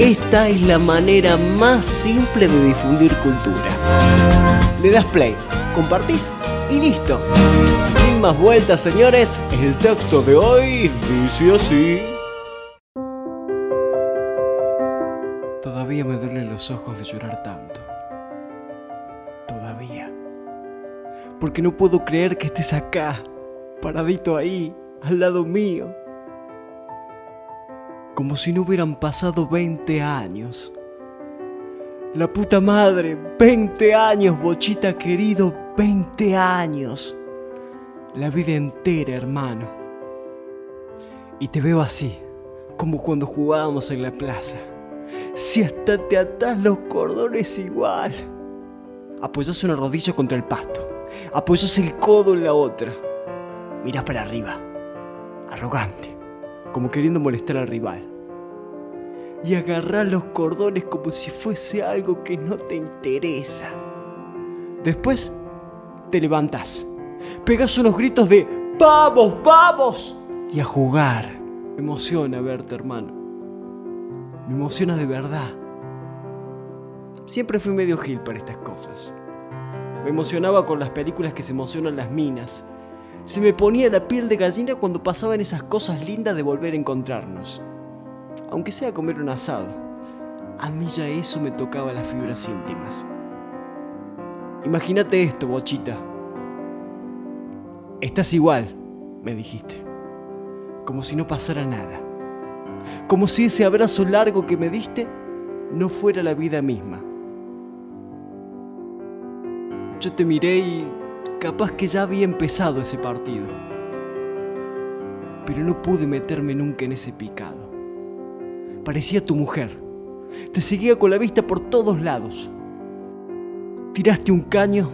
Esta es la manera más simple de difundir cultura. Le das play, compartís y listo. Sin más vueltas, señores, el texto de hoy dice así. Todavía me duelen los ojos de llorar tanto. Todavía. Porque no puedo creer que estés acá, paradito ahí, al lado mío como si no hubieran pasado 20 años. La puta madre, 20 años, bochita querido, 20 años. La vida entera, hermano. Y te veo así, como cuando jugábamos en la plaza. Si hasta te atás los cordones igual. Apoyas una rodilla contra el pasto. Apoyas el codo en la otra. Miras para arriba. Arrogante. Como queriendo molestar al rival y agarrar los cordones como si fuese algo que no te interesa. Después te levantas, pegas unos gritos de ¡Vamos, vamos! y a jugar. Me emociona verte, hermano. Me emociona de verdad. Siempre fui medio gil para estas cosas. Me emocionaba con las películas que se emocionan las minas. Se me ponía la piel de gallina cuando pasaban esas cosas lindas de volver a encontrarnos aunque sea comer un asado. A mí ya eso me tocaba las fibras íntimas. Imagínate esto, bochita. Estás igual, me dijiste. Como si no pasara nada. Como si ese abrazo largo que me diste no fuera la vida misma. Yo te miré y capaz que ya había empezado ese partido. Pero no pude meterme nunca en ese picado parecía tu mujer. Te seguía con la vista por todos lados. Tiraste un caño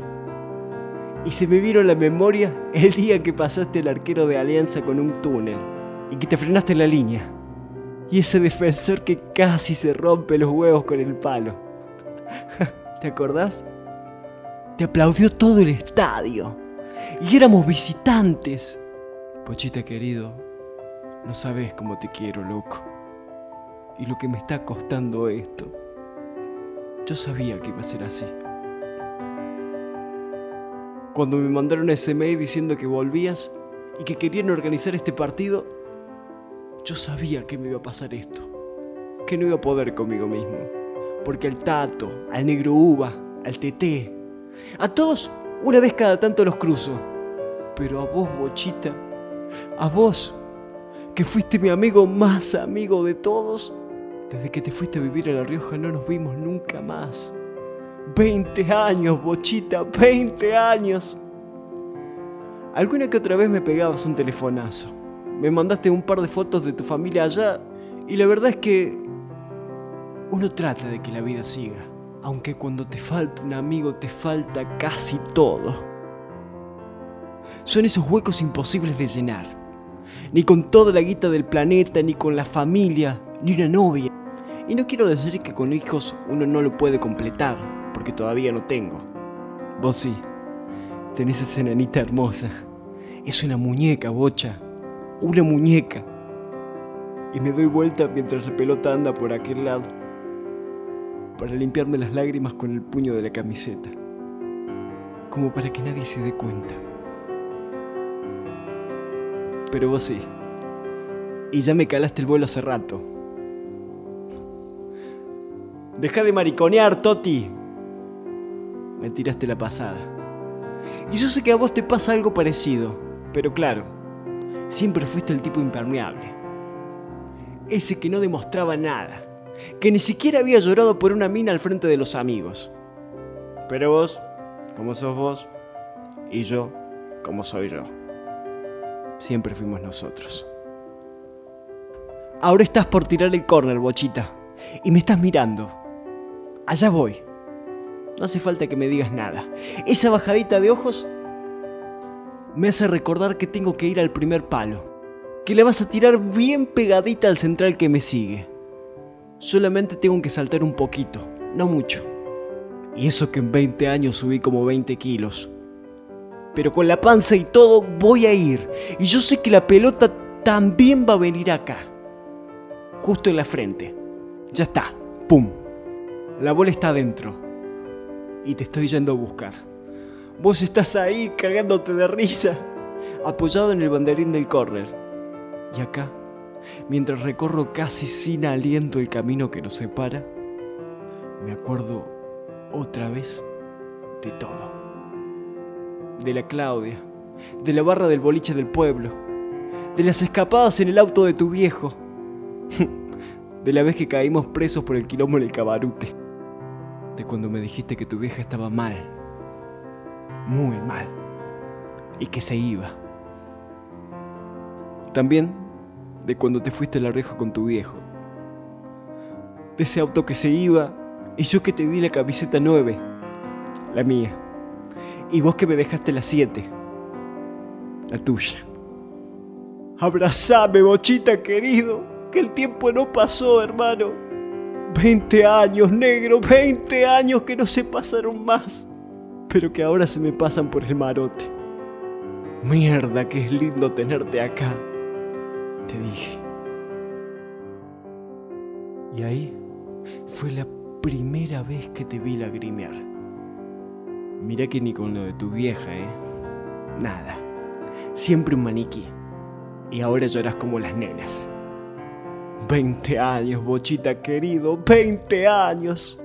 y se me vino a la memoria el día que pasaste el arquero de Alianza con un túnel y que te frenaste en la línea. Y ese defensor que casi se rompe los huevos con el palo. ¿Te acordás? Te aplaudió todo el estadio. Y éramos visitantes. Pochita querido, no sabes cómo te quiero, loco y lo que me está costando esto. Yo sabía que iba a ser así. Cuando me mandaron ese mail diciendo que volvías y que querían organizar este partido, yo sabía que me iba a pasar esto, que no iba a poder conmigo mismo. Porque al Tato, al Negro Uva, al Teté, a todos una vez cada tanto los cruzo. Pero a vos, Bochita, a vos, que fuiste mi amigo más amigo de todos, desde que te fuiste a vivir a La Rioja no nos vimos nunca más. 20 años, bochita, 20 años. Alguna que otra vez me pegabas un telefonazo. Me mandaste un par de fotos de tu familia allá y la verdad es que uno trata de que la vida siga, aunque cuando te falta un amigo te falta casi todo. Son esos huecos imposibles de llenar. Ni con toda la guita del planeta, ni con la familia, ni una novia. Y no quiero decir que con hijos uno no lo puede completar, porque todavía no tengo. Vos sí, tenés esa enanita hermosa. Es una muñeca, bocha. Una muñeca. Y me doy vuelta mientras la pelota anda por aquel lado, para limpiarme las lágrimas con el puño de la camiseta, como para que nadie se dé cuenta. Pero vos sí. Y ya me calaste el vuelo hace rato. Deja de mariconear, Toti. Me tiraste la pasada. Y yo sé que a vos te pasa algo parecido, pero claro, siempre fuiste el tipo impermeable. Ese que no demostraba nada, que ni siquiera había llorado por una mina al frente de los amigos. Pero vos, como sos vos, y yo, como soy yo. Siempre fuimos nosotros. Ahora estás por tirar el córner, bochita, y me estás mirando allá voy, No hace falta que me digas nada. Esa bajadita de ojos me hace recordar que tengo que ir al primer palo. Que le vas a tirar bien pegadita al central que me sigue. Solamente tengo que saltar un poquito, no mucho. Y eso que en 20 años subí como 20 kilos. Pero con la panza y todo voy a ir. Y yo sé que la pelota también va a venir acá. Justo en la frente. Ya está. ¡Pum! La bola está adentro. Y te estoy yendo a buscar. Vos estás ahí cagándote de risa. Apoyado en el banderín del córner. Y acá, mientras recorro casi sin aliento el camino que nos separa, me acuerdo otra vez de todo. De la Claudia, de la barra del boliche del pueblo, de las escapadas en el auto de tu viejo, de la vez que caímos presos por el quilombo en el cabarute, de cuando me dijiste que tu vieja estaba mal, muy mal, y que se iba. También de cuando te fuiste a la reja con tu viejo, de ese auto que se iba y yo que te di la camiseta 9, la mía. Y vos que me dejaste la 7, la tuya. Abrazame, bochita querido, que el tiempo no pasó, hermano. 20 años, negro, 20 años que no se pasaron más, pero que ahora se me pasan por el marote. Mierda, que es lindo tenerte acá, te dije. Y ahí fue la primera vez que te vi lagrimear. Mira que ni con lo de tu vieja, ¿eh? Nada. Siempre un maniquí. Y ahora lloras como las nenas. 20 años, bochita querido, 20 años.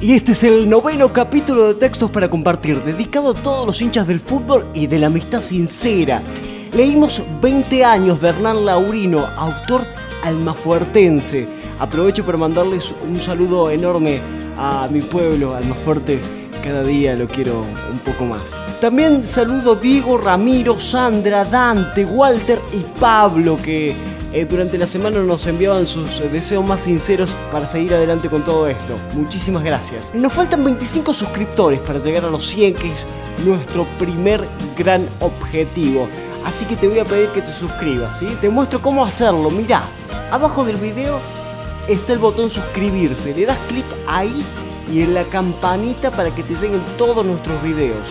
Y este es el noveno capítulo de textos para compartir, dedicado a todos los hinchas del fútbol y de la amistad sincera. Leímos 20 años de Hernán Laurino, autor almafuertense. Aprovecho para mandarles un saludo enorme a mi pueblo, Almafuerte. Cada día lo quiero un poco más. También saludo Diego, Ramiro, Sandra, Dante, Walter y Pablo que eh, durante la semana nos enviaban sus deseos más sinceros para seguir adelante con todo esto. Muchísimas gracias. Nos faltan 25 suscriptores para llegar a los 100, que es nuestro primer gran objetivo. Así que te voy a pedir que te suscribas, ¿sí? Te muestro cómo hacerlo. Mira, abajo del video está el botón suscribirse. Le das clic ahí y en la campanita para que te lleguen todos nuestros videos.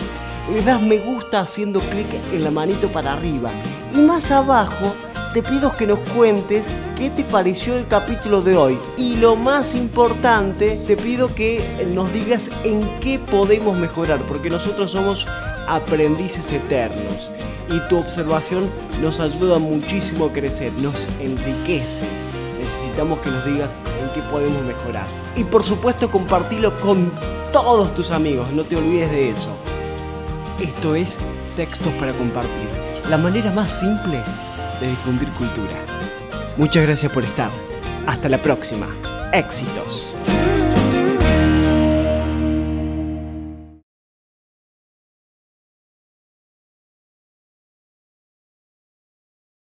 Le das me gusta haciendo clic en la manito para arriba. Y más abajo te pido que nos cuentes qué te pareció el capítulo de hoy. Y lo más importante, te pido que nos digas en qué podemos mejorar, porque nosotros somos aprendices eternos y tu observación nos ayuda muchísimo a crecer, nos enriquece. Necesitamos que nos digas en qué podemos mejorar. Y por supuesto compartilo con todos tus amigos, no te olvides de eso. Esto es Textos para Compartir, la manera más simple de difundir cultura. Muchas gracias por estar. Hasta la próxima. Éxitos.